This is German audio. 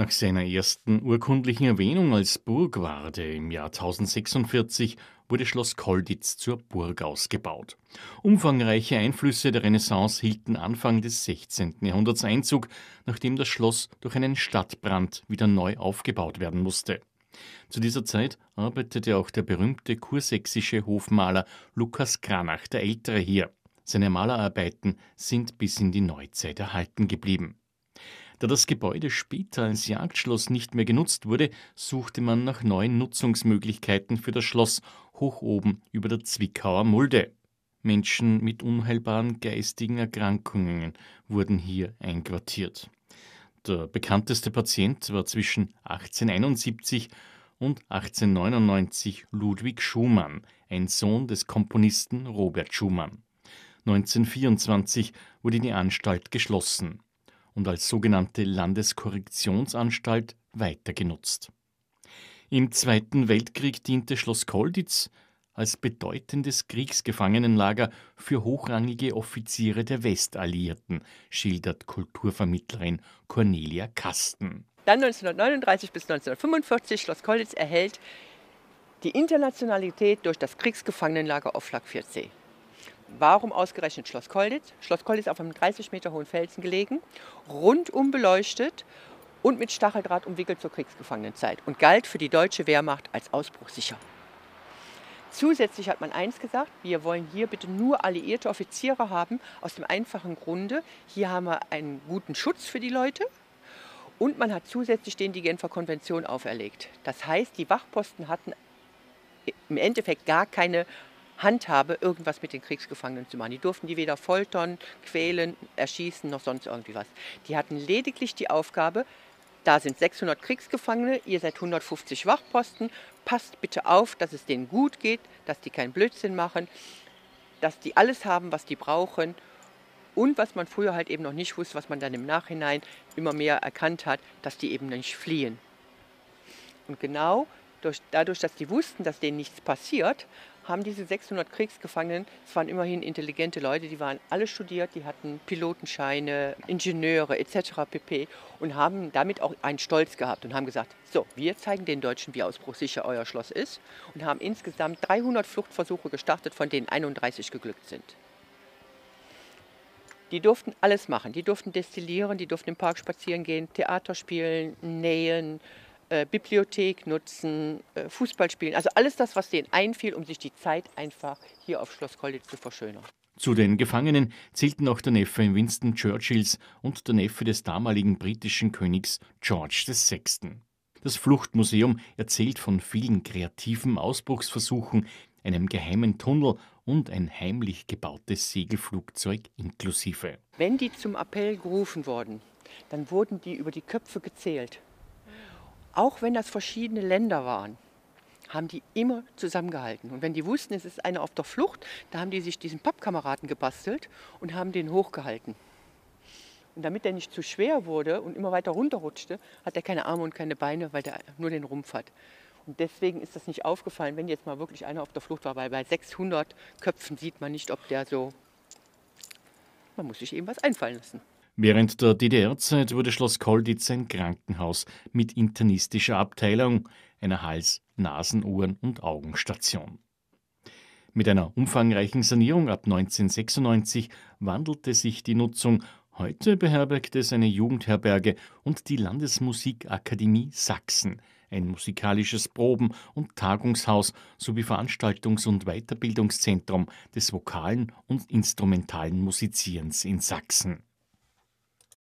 Nach seiner ersten urkundlichen Erwähnung als Burgwarde im Jahr 1046 wurde Schloss Kolditz zur Burg ausgebaut. Umfangreiche Einflüsse der Renaissance hielten Anfang des 16. Jahrhunderts Einzug, nachdem das Schloss durch einen Stadtbrand wieder neu aufgebaut werden musste. Zu dieser Zeit arbeitete auch der berühmte kursächsische Hofmaler Lukas Kranach der Ältere hier. Seine Malerarbeiten sind bis in die Neuzeit erhalten geblieben. Da das Gebäude später als Jagdschloss nicht mehr genutzt wurde, suchte man nach neuen Nutzungsmöglichkeiten für das Schloss hoch oben über der Zwickauer Mulde. Menschen mit unheilbaren geistigen Erkrankungen wurden hier einquartiert. Der bekannteste Patient war zwischen 1871 und 1899 Ludwig Schumann, ein Sohn des Komponisten Robert Schumann. 1924 wurde die Anstalt geschlossen und als sogenannte Landeskorrektionsanstalt weiter genutzt. Im Zweiten Weltkrieg diente Schloss Kolditz als bedeutendes Kriegsgefangenenlager für hochrangige Offiziere der Westalliierten, schildert Kulturvermittlerin Cornelia Kasten. Dann 1939 bis 1945 Schloss Kolditz erhält die Internationalität durch das Kriegsgefangenenlager auf Flak 4C. Warum ausgerechnet Schloss Kolditz? Schloss Kolditz auf einem 30 Meter hohen Felsen gelegen, rundum beleuchtet und mit Stacheldraht umwickelt zur Kriegsgefangenenzeit und galt für die deutsche Wehrmacht als ausbruchsicher. Zusätzlich hat man eins gesagt, wir wollen hier bitte nur alliierte Offiziere haben, aus dem einfachen Grunde, hier haben wir einen guten Schutz für die Leute und man hat zusätzlich denen die Genfer Konvention auferlegt. Das heißt, die Wachposten hatten im Endeffekt gar keine Handhabe, irgendwas mit den Kriegsgefangenen zu machen. Die durften die weder foltern, quälen, erschießen, noch sonst irgendwie was. Die hatten lediglich die Aufgabe, da sind 600 Kriegsgefangene, ihr seid 150 Wachposten, passt bitte auf, dass es denen gut geht, dass die keinen Blödsinn machen, dass die alles haben, was die brauchen und was man früher halt eben noch nicht wusste, was man dann im Nachhinein immer mehr erkannt hat, dass die eben nicht fliehen. Und genau durch, dadurch, dass die wussten, dass denen nichts passiert, haben diese 600 Kriegsgefangenen, es waren immerhin intelligente Leute, die waren alle studiert, die hatten Pilotenscheine, Ingenieure etc. pp. und haben damit auch einen Stolz gehabt und haben gesagt, so, wir zeigen den Deutschen, wie ausbruchsicher euer Schloss ist und haben insgesamt 300 Fluchtversuche gestartet, von denen 31 geglückt sind. Die durften alles machen. Die durften destillieren, die durften im Park spazieren gehen, Theater spielen, nähen, äh, Bibliothek nutzen, äh, Fußball spielen. Also alles das, was denen einfiel, um sich die Zeit einfach hier auf Schloss Kolditz zu verschönern. Zu den Gefangenen zählten auch der Neffe Winston Churchills und der Neffe des damaligen britischen Königs George VI. Das Fluchtmuseum erzählt von vielen kreativen Ausbruchsversuchen, einem geheimen Tunnel und ein heimlich gebautes Segelflugzeug inklusive. Wenn die zum Appell gerufen wurden, dann wurden die über die Köpfe gezählt auch wenn das verschiedene Länder waren, haben die immer zusammengehalten. Und wenn die wussten, es ist einer auf der Flucht, da haben die sich diesen Pappkameraden gebastelt und haben den hochgehalten. Und damit der nicht zu schwer wurde und immer weiter runterrutschte, hat er keine Arme und keine Beine, weil der nur den Rumpf hat. Und deswegen ist das nicht aufgefallen, wenn jetzt mal wirklich einer auf der Flucht war, weil bei 600 Köpfen sieht man nicht, ob der so. Man muss sich eben was einfallen lassen. Während der DDR-Zeit wurde Schloss Kolditz ein Krankenhaus mit internistischer Abteilung, einer Hals-, Nasen-, Ohren- und Augenstation. Mit einer umfangreichen Sanierung ab 1996 wandelte sich die Nutzung. Heute beherbergt es eine Jugendherberge und die Landesmusikakademie Sachsen, ein musikalisches Proben- und Tagungshaus sowie Veranstaltungs- und Weiterbildungszentrum des vokalen und instrumentalen Musizierens in Sachsen.